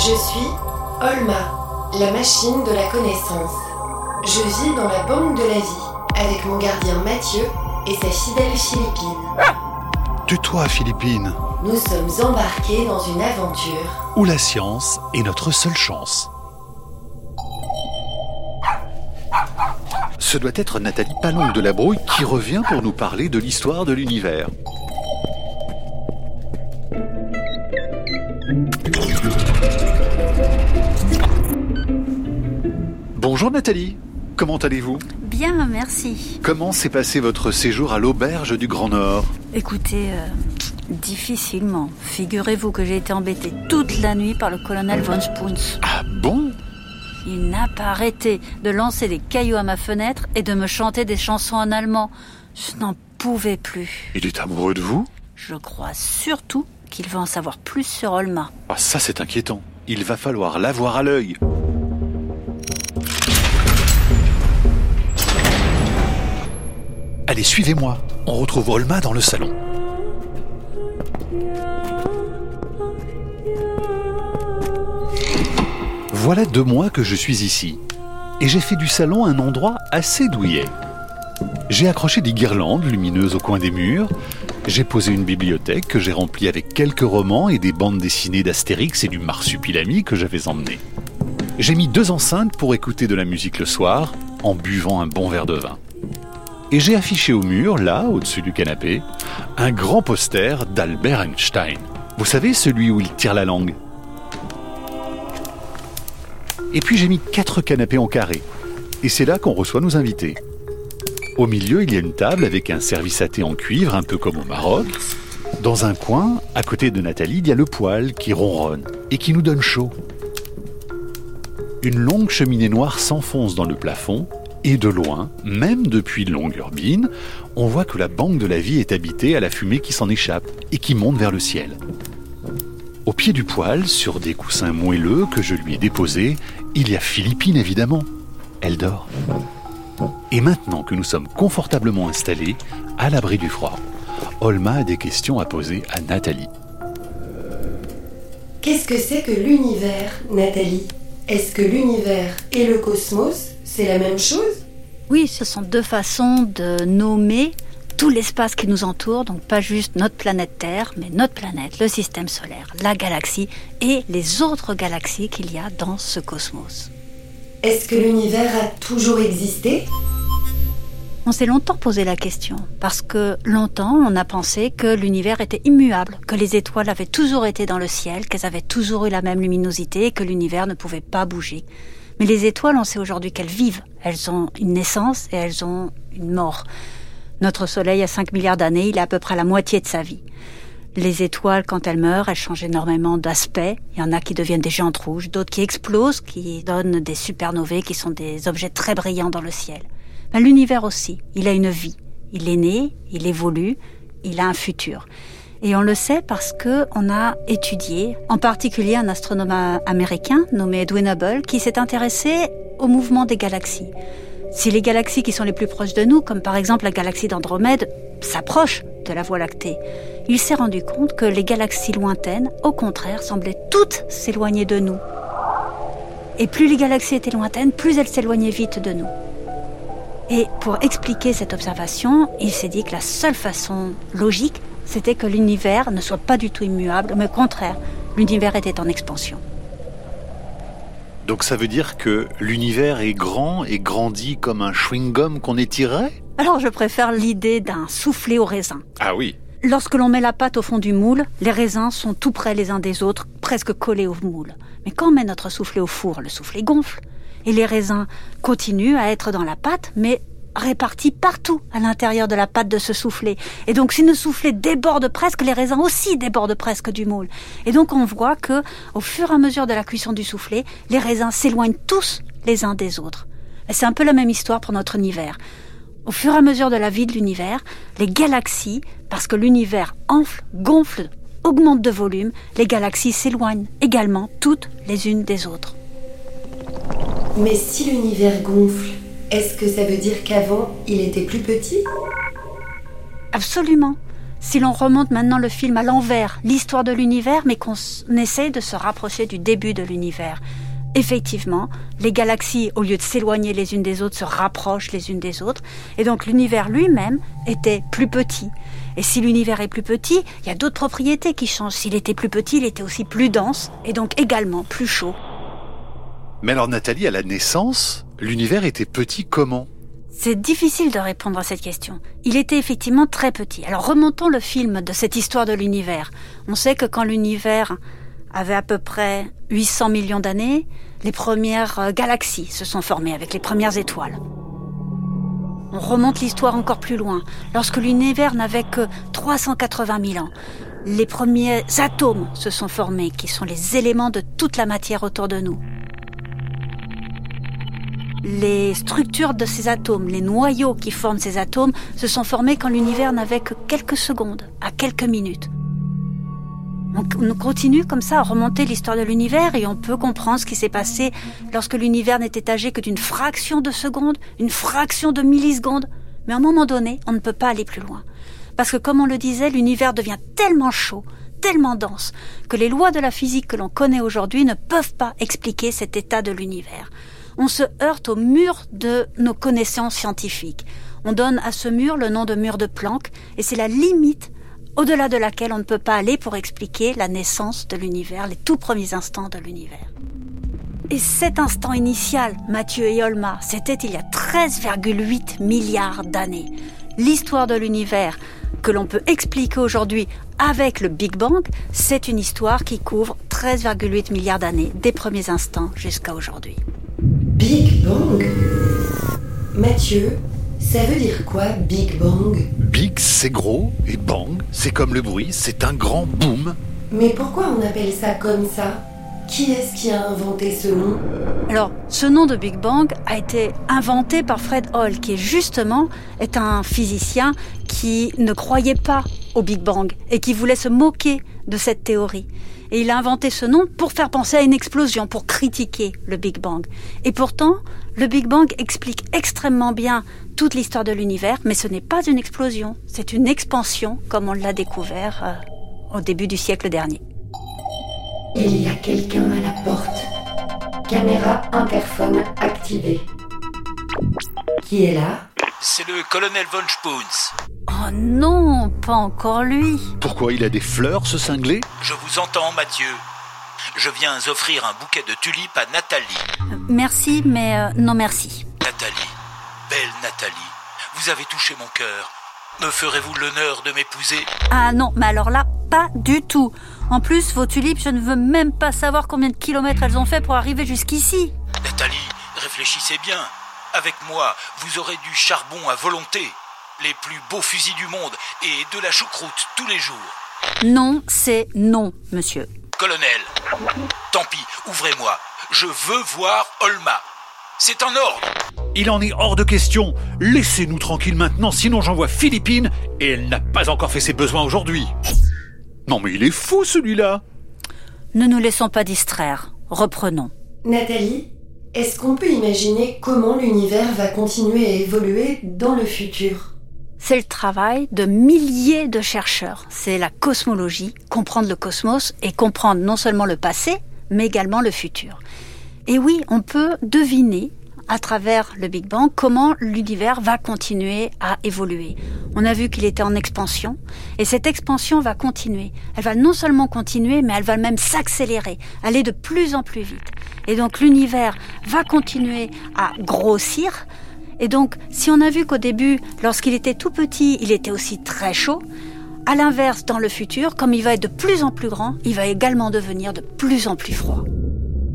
Je suis Olma, la machine de la connaissance. Je vis dans la banque de la vie avec mon gardien Mathieu et sa fidèle Philippine. Tais-toi, Philippine. Nous sommes embarqués dans une aventure Où la science est notre seule chance. Ce doit être Nathalie Palongue de la Brouille qui revient pour nous parler de l'histoire de l'univers. Bonjour Nathalie, comment allez-vous? Bien, merci. Comment s'est passé votre séjour à l'auberge du Grand Nord? Écoutez, euh, difficilement. Figurez-vous que j'ai été embêtée toute la nuit par le colonel von Spoons. Ah bon? Il n'a pas arrêté de lancer des cailloux à ma fenêtre et de me chanter des chansons en allemand. Je n'en pouvais plus. Il est amoureux de vous? Je crois surtout qu'il va en savoir plus sur Olma. Ah ça c'est inquiétant. Il va falloir l'avoir à l'œil. Allez, suivez-moi. On retrouve Olma dans le salon. Voilà deux mois que je suis ici. Et j'ai fait du salon un endroit assez douillet. J'ai accroché des guirlandes lumineuses au coin des murs. J'ai posé une bibliothèque que j'ai remplie avec quelques romans et des bandes dessinées d'Astérix et du Marsupilami que j'avais emmené. J'ai mis deux enceintes pour écouter de la musique le soir en buvant un bon verre de vin. Et j'ai affiché au mur, là, au-dessus du canapé, un grand poster d'Albert Einstein. Vous savez, celui où il tire la langue Et puis j'ai mis quatre canapés en carré. Et c'est là qu'on reçoit nos invités. Au milieu, il y a une table avec un service à thé en cuivre, un peu comme au Maroc. Dans un coin, à côté de Nathalie, il y a le poêle qui ronronne et qui nous donne chaud. Une longue cheminée noire s'enfonce dans le plafond et de loin, même depuis Longyearbyen, on voit que la banque de la vie est habitée à la fumée qui s'en échappe et qui monte vers le ciel. Au pied du poêle, sur des coussins moelleux que je lui ai déposés, il y a Philippine évidemment. Elle dort. Et maintenant que nous sommes confortablement installés, à l'abri du froid, Olma a des questions à poser à Nathalie. Qu'est-ce que c'est que l'univers, Nathalie? Est-ce que l'univers et le cosmos, c'est la même chose? Oui, ce sont deux façons de nommer tout l'espace qui nous entoure, donc pas juste notre planète Terre, mais notre planète, le système solaire, la galaxie et les autres galaxies qu'il y a dans ce cosmos. Est-ce que l'univers a toujours existé? On s'est longtemps posé la question, parce que longtemps on a pensé que l'univers était immuable, que les étoiles avaient toujours été dans le ciel, qu'elles avaient toujours eu la même luminosité et que l'univers ne pouvait pas bouger. Mais les étoiles, on sait aujourd'hui qu'elles vivent, elles ont une naissance et elles ont une mort. Notre Soleil a 5 milliards d'années, il a à peu près la moitié de sa vie. Les étoiles, quand elles meurent, elles changent énormément d'aspect. Il y en a qui deviennent des géantes rouges, d'autres qui explosent, qui donnent des supernovées, qui sont des objets très brillants dans le ciel. Ben, L'univers aussi, il a une vie. Il est né, il évolue, il a un futur. Et on le sait parce que on a étudié, en particulier un astronome américain nommé Edwin Hubble, qui s'est intéressé au mouvement des galaxies. Si les galaxies qui sont les plus proches de nous, comme par exemple la galaxie d'Andromède, s'approchent de la Voie lactée, il s'est rendu compte que les galaxies lointaines, au contraire, semblaient toutes s'éloigner de nous. Et plus les galaxies étaient lointaines, plus elles s'éloignaient vite de nous. Et pour expliquer cette observation, il s'est dit que la seule façon logique, c'était que l'univers ne soit pas du tout immuable, mais au contraire, l'univers était en expansion. Donc ça veut dire que l'univers est grand et grandit comme un chewing-gum qu'on étirerait Alors je préfère l'idée d'un soufflé au raisin. Ah oui. Lorsque l'on met la pâte au fond du moule, les raisins sont tout près les uns des autres, presque collés au moule. Mais quand on met notre soufflé au four, le soufflé gonfle. Et les raisins continuent à être dans la pâte, mais répartis partout à l'intérieur de la pâte de ce soufflé. Et donc, si le soufflé déborde presque, les raisins aussi débordent presque du moule. Et donc, on voit que, au fur et à mesure de la cuisson du soufflé, les raisins s'éloignent tous les uns des autres. Et c'est un peu la même histoire pour notre univers. Au fur et à mesure de la vie de l'univers, les galaxies, parce que l'univers enfle, gonfle, augmente de volume, les galaxies s'éloignent également toutes les unes des autres. Mais si l'univers gonfle, est-ce que ça veut dire qu'avant, il était plus petit? Absolument. si l'on remonte maintenant le film à l'envers, l'histoire de l'univers, mais qu'on essaie de se rapprocher du début de l'univers. Effectivement, les galaxies, au lieu de s'éloigner les unes des autres, se rapprochent les unes des autres, et donc l'univers lui-même était plus petit. Et si l'univers est plus petit, il y a d'autres propriétés qui changent. S'il était plus petit, il était aussi plus dense, et donc également plus chaud. Mais alors Nathalie, à la naissance, l'univers était petit comment? C'est difficile de répondre à cette question. Il était effectivement très petit. Alors remontons le film de cette histoire de l'univers. On sait que quand l'univers avait à peu près 800 millions d'années, les premières euh, galaxies se sont formées avec les premières étoiles. On remonte l'histoire encore plus loin. Lorsque l'univers n'avait que 380 000 ans, les premiers atomes se sont formés, qui sont les éléments de toute la matière autour de nous les structures de ces atomes, les noyaux qui forment ces atomes, se sont formés quand l'univers n'avait que quelques secondes, à quelques minutes. On continue comme ça à remonter l'histoire de l'univers et on peut comprendre ce qui s'est passé lorsque l'univers n'était âgé que d'une fraction de seconde, une fraction de milliseconde. Mais à un moment donné, on ne peut pas aller plus loin. Parce que comme on le disait, l'univers devient tellement chaud, tellement dense, que les lois de la physique que l'on connaît aujourd'hui ne peuvent pas expliquer cet état de l'univers on se heurte au mur de nos connaissances scientifiques. On donne à ce mur le nom de mur de Planck, et c'est la limite au-delà de laquelle on ne peut pas aller pour expliquer la naissance de l'univers, les tout premiers instants de l'univers. Et cet instant initial, Mathieu et Olma, c'était il y a 13,8 milliards d'années. L'histoire de l'univers que l'on peut expliquer aujourd'hui avec le Big Bang, c'est une histoire qui couvre 13,8 milliards d'années, des premiers instants jusqu'à aujourd'hui. Bang. Mathieu, ça veut dire quoi Big Bang? Big, c'est gros, et bang, c'est comme le bruit, c'est un grand boom. Mais pourquoi on appelle ça comme ça? Qui est-ce qui a inventé ce nom? Alors, ce nom de Big Bang a été inventé par Fred Hall, qui justement est un physicien qui ne croyait pas au Big Bang et qui voulait se moquer de cette théorie. Et il a inventé ce nom pour faire penser à une explosion, pour critiquer le Big Bang. Et pourtant, le Big Bang explique extrêmement bien toute l'histoire de l'univers, mais ce n'est pas une explosion, c'est une expansion, comme on l'a découvert euh, au début du siècle dernier. Il y a quelqu'un à la porte. Caméra interphone activée. Qui est là? C'est le colonel von Spoons. Oh non, pas encore lui. Pourquoi il a des fleurs, ce cinglé? Je vous entends, Mathieu. Je viens offrir un bouquet de tulipes à Nathalie. Euh, merci, mais euh, non merci. Nathalie, belle Nathalie, vous avez touché mon cœur. Me ferez-vous l'honneur de m'épouser? Ah non, mais alors là, pas du tout. En plus, vos tulipes, je ne veux même pas savoir combien de kilomètres elles ont fait pour arriver jusqu'ici. Nathalie, réfléchissez bien. Avec moi, vous aurez du charbon à volonté les plus beaux fusils du monde et de la choucroute tous les jours. Non, c'est non, monsieur. Colonel, tant pis, ouvrez-moi. Je veux voir Olma. C'est un ordre. Il en est hors de question. Laissez-nous tranquilles maintenant, sinon j'envoie Philippine et elle n'a pas encore fait ses besoins aujourd'hui. Non mais il est fou celui-là. Ne nous laissons pas distraire. Reprenons. Nathalie, est-ce qu'on peut imaginer comment l'univers va continuer à évoluer dans le futur? C'est le travail de milliers de chercheurs. C'est la cosmologie, comprendre le cosmos et comprendre non seulement le passé, mais également le futur. Et oui, on peut deviner à travers le Big Bang comment l'univers va continuer à évoluer. On a vu qu'il était en expansion et cette expansion va continuer. Elle va non seulement continuer mais elle va même s'accélérer, aller de plus en plus vite. Et donc l'univers va continuer à grossir et donc, si on a vu qu'au début, lorsqu'il était tout petit, il était aussi très chaud, à l'inverse, dans le futur, comme il va être de plus en plus grand, il va également devenir de plus en plus froid.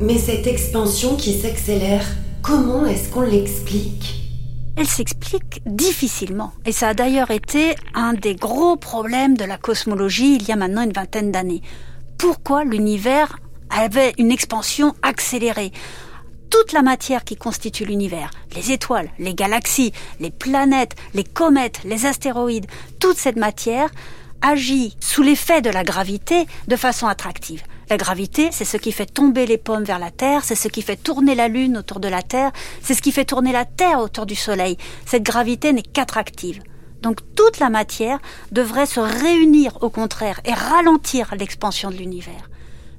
Mais cette expansion qui s'accélère, comment est-ce qu'on l'explique? Elle s'explique difficilement. Et ça a d'ailleurs été un des gros problèmes de la cosmologie il y a maintenant une vingtaine d'années. Pourquoi l'univers avait une expansion accélérée? Toute la matière qui constitue l'univers, les étoiles, les galaxies, les planètes, les comètes, les astéroïdes, toute cette matière agit sous l'effet de la gravité de façon attractive. La gravité, c'est ce qui fait tomber les pommes vers la Terre, c'est ce qui fait tourner la Lune autour de la Terre, c'est ce qui fait tourner la Terre autour du Soleil. Cette gravité n'est qu'attractive. Donc toute la matière devrait se réunir au contraire et ralentir l'expansion de l'univers.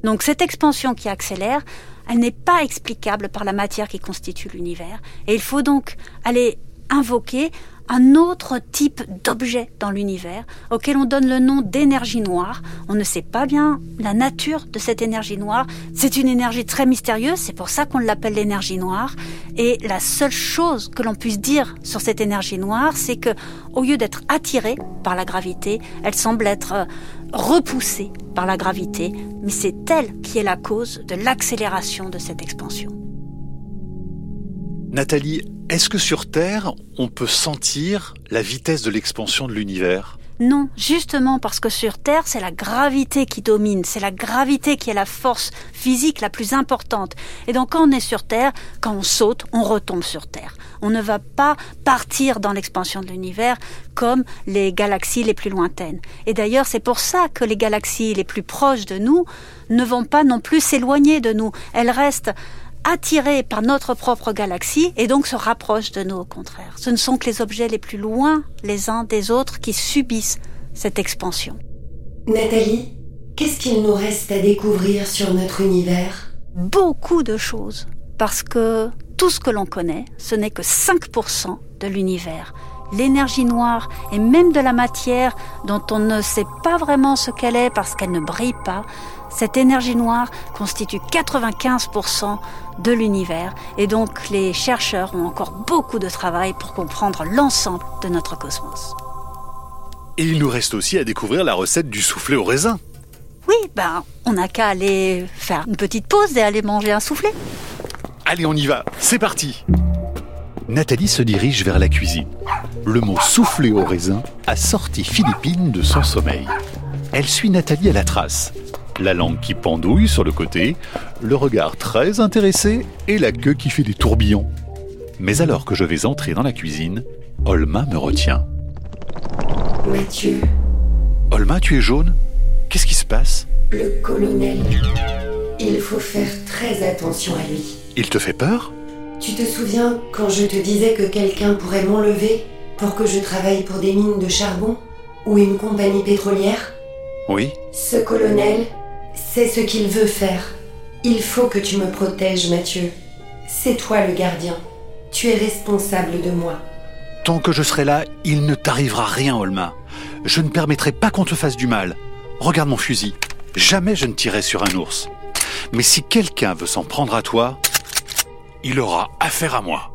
Donc cette expansion qui accélère, elle n'est pas explicable par la matière qui constitue l'univers. Et il faut donc aller invoquer un autre type d'objet dans l'univers auquel on donne le nom d'énergie noire. On ne sait pas bien la nature de cette énergie noire. C'est une énergie très mystérieuse, c'est pour ça qu'on l'appelle l'énergie noire. Et la seule chose que l'on puisse dire sur cette énergie noire, c'est que au lieu d'être attirée par la gravité, elle semble être euh, repoussée par la gravité, mais c'est elle qui est la cause de l'accélération de cette expansion. Nathalie, est-ce que sur Terre, on peut sentir la vitesse de l'expansion de l'univers? Non, justement parce que sur Terre, c'est la gravité qui domine, c'est la gravité qui est la force physique la plus importante. Et donc quand on est sur Terre, quand on saute, on retombe sur Terre. On ne va pas partir dans l'expansion de l'univers comme les galaxies les plus lointaines. Et d'ailleurs, c'est pour ça que les galaxies les plus proches de nous ne vont pas non plus s'éloigner de nous. Elles restent attirés par notre propre galaxie et donc se rapprochent de nous au contraire. Ce ne sont que les objets les plus loin les uns des autres qui subissent cette expansion. Nathalie, qu'est-ce qu'il nous reste à découvrir sur notre univers? Beaucoup de choses, parce que tout ce que l'on connaît, ce n'est que 5% de l'univers. L'énergie noire et même de la matière dont on ne sait pas vraiment ce qu'elle est parce qu'elle ne brille pas, cette énergie noire constitue 95% de l'univers et donc les chercheurs ont encore beaucoup de travail pour comprendre l'ensemble de notre cosmos. Et il nous reste aussi à découvrir la recette du soufflé au raisin. Oui, ben, on n'a qu'à aller faire une petite pause et aller manger un soufflé. Allez, on y va, c'est parti Nathalie se dirige vers la cuisine. Le mot soufflé au raisin a sorti Philippine de son sommeil. Elle suit Nathalie à la trace la langue qui pendouille sur le côté, le regard très intéressé et la queue qui fait des tourbillons. Mais alors que je vais entrer dans la cuisine, Olma me retient. Mathieu. Olma, tu es jaune? Qu'est-ce qui se passe? Le colonel. Il faut faire très attention à lui. Il te fait peur? Tu te souviens quand je te disais que quelqu'un pourrait m'enlever pour que je travaille pour des mines de charbon ou une compagnie pétrolière? Oui. Ce colonel, c'est ce qu'il veut faire. Il faut que tu me protèges, Mathieu. C'est toi le gardien. Tu es responsable de moi. Tant que je serai là, il ne t'arrivera rien, Olma. Je ne permettrai pas qu'on te fasse du mal. Regarde mon fusil. Jamais je ne tirerai sur un ours. Mais si quelqu'un veut s'en prendre à toi, il aura affaire à moi.